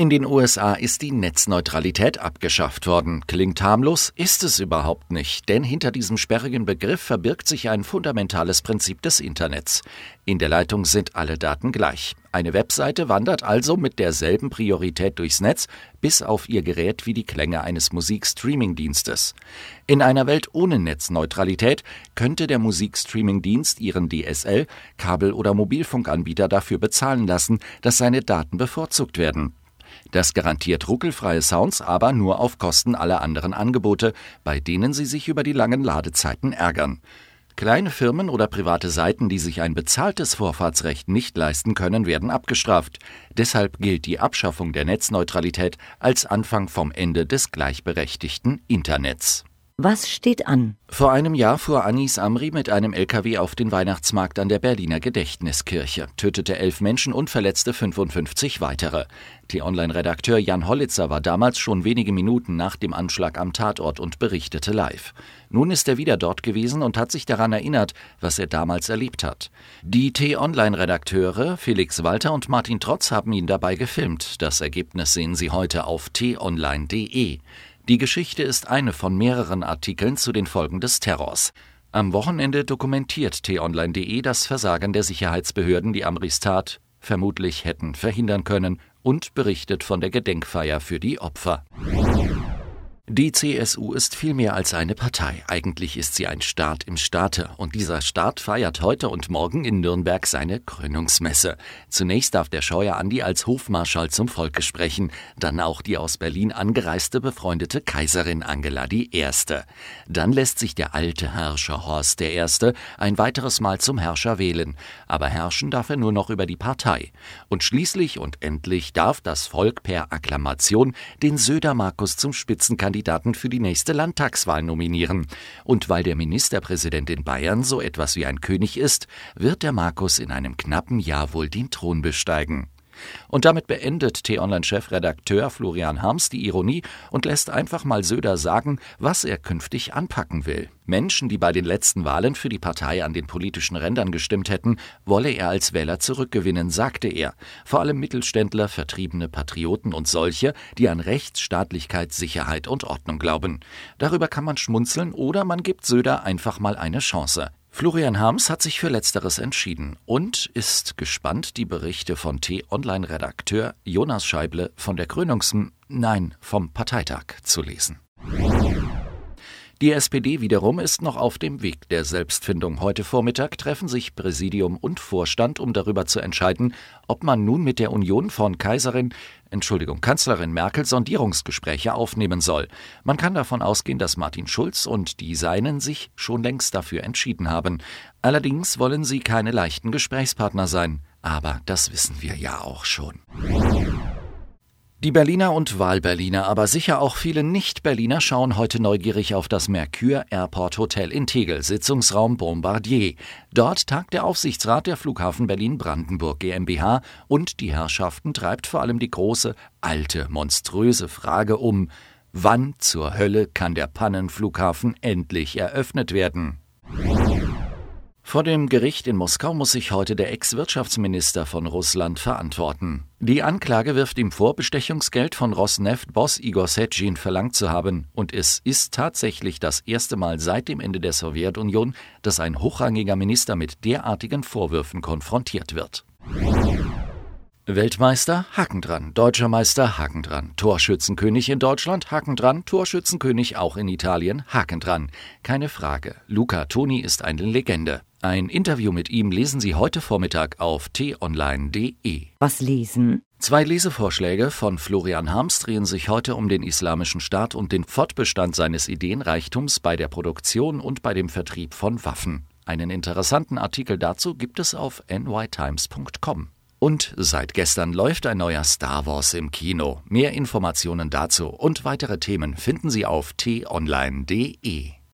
In den USA ist die Netzneutralität abgeschafft worden. Klingt harmlos, ist es überhaupt nicht, denn hinter diesem sperrigen Begriff verbirgt sich ein fundamentales Prinzip des Internets. In der Leitung sind alle Daten gleich. Eine Webseite wandert also mit derselben Priorität durchs Netz bis auf ihr Gerät wie die Klänge eines Musikstreaming-Dienstes. In einer Welt ohne Netzneutralität könnte der Musikstreaming-Dienst ihren DSL, Kabel- oder Mobilfunkanbieter dafür bezahlen lassen, dass seine Daten bevorzugt werden. Das garantiert ruckelfreie Sounds, aber nur auf Kosten aller anderen Angebote, bei denen sie sich über die langen Ladezeiten ärgern. Kleine Firmen oder private Seiten, die sich ein bezahltes Vorfahrtsrecht nicht leisten können, werden abgestraft. Deshalb gilt die Abschaffung der Netzneutralität als Anfang vom Ende des gleichberechtigten Internets. Was steht an? Vor einem Jahr fuhr Anis Amri mit einem LKW auf den Weihnachtsmarkt an der Berliner Gedächtniskirche, tötete elf Menschen und verletzte 55 weitere. Die Online-Redakteur Jan Hollitzer war damals schon wenige Minuten nach dem Anschlag am Tatort und berichtete live. Nun ist er wieder dort gewesen und hat sich daran erinnert, was er damals erlebt hat. Die T-Online-Redakteure Felix Walter und Martin Trotz haben ihn dabei gefilmt. Das Ergebnis sehen Sie heute auf t-online.de. Die Geschichte ist eine von mehreren Artikeln zu den Folgen des Terrors. Am Wochenende dokumentiert t-online.de das Versagen der Sicherheitsbehörden, die Amris Tat vermutlich hätten verhindern können, und berichtet von der Gedenkfeier für die Opfer. Die CSU ist viel mehr als eine Partei. Eigentlich ist sie ein Staat im Staate. Und dieser Staat feiert heute und morgen in Nürnberg seine Krönungsmesse. Zunächst darf der Scheuer Andi als Hofmarschall zum Volke sprechen. Dann auch die aus Berlin angereiste befreundete Kaiserin Angela I. Dann lässt sich der alte Herrscher Horst I. ein weiteres Mal zum Herrscher wählen. Aber herrschen darf er nur noch über die Partei. Und schließlich und endlich darf das Volk per Akklamation den Söder Markus zum Spitzenkandidaten Kandidaten für die nächste Landtagswahl nominieren. Und weil der Ministerpräsident in Bayern so etwas wie ein König ist, wird der Markus in einem knappen Jahr wohl den Thron besteigen. Und damit beendet T-Online-Chefredakteur Florian Harms die Ironie und lässt einfach mal Söder sagen, was er künftig anpacken will. Menschen, die bei den letzten Wahlen für die Partei an den politischen Rändern gestimmt hätten, wolle er als Wähler zurückgewinnen, sagte er. Vor allem Mittelständler, vertriebene Patrioten und solche, die an Rechtsstaatlichkeit, Sicherheit und Ordnung glauben. Darüber kann man schmunzeln oder man gibt Söder einfach mal eine Chance. Florian Harms hat sich für Letzteres entschieden und ist gespannt, die Berichte von T-Online-Redakteur Jonas Scheible von der Krönungs-, nein, vom Parteitag zu lesen. Die SPD wiederum ist noch auf dem Weg der Selbstfindung. Heute Vormittag treffen sich Präsidium und Vorstand, um darüber zu entscheiden, ob man nun mit der Union von Kaiserin, Entschuldigung, Kanzlerin Merkel Sondierungsgespräche aufnehmen soll. Man kann davon ausgehen, dass Martin Schulz und die Seinen sich schon längst dafür entschieden haben. Allerdings wollen sie keine leichten Gesprächspartner sein. Aber das wissen wir ja auch schon. Die Berliner und Wahlberliner, aber sicher auch viele Nicht-Berliner schauen heute neugierig auf das Mercure Airport Hotel in Tegel, Sitzungsraum Bombardier. Dort tagt der Aufsichtsrat der Flughafen Berlin-Brandenburg GmbH und die Herrschaften treibt vor allem die große, alte, monströse Frage um, wann zur Hölle kann der Pannenflughafen endlich eröffnet werden? Vor dem Gericht in Moskau muss sich heute der Ex-Wirtschaftsminister von Russland verantworten. Die Anklage wirft ihm vor, Bestechungsgeld von Rosneft-Boss Igor Setschin verlangt zu haben. Und es ist tatsächlich das erste Mal seit dem Ende der Sowjetunion, dass ein hochrangiger Minister mit derartigen Vorwürfen konfrontiert wird. Weltmeister, Haken dran. Deutscher Meister, Haken dran. Torschützenkönig in Deutschland, Haken dran. Torschützenkönig auch in Italien, Haken dran. Keine Frage. Luca Toni ist eine Legende. Ein Interview mit ihm lesen Sie heute Vormittag auf t-online.de. Was lesen? Zwei Lesevorschläge von Florian Harms drehen sich heute um den Islamischen Staat und den Fortbestand seines Ideenreichtums bei der Produktion und bei dem Vertrieb von Waffen. Einen interessanten Artikel dazu gibt es auf nytimes.com. Und seit gestern läuft ein neuer Star Wars im Kino. Mehr Informationen dazu und weitere Themen finden Sie auf t-online.de.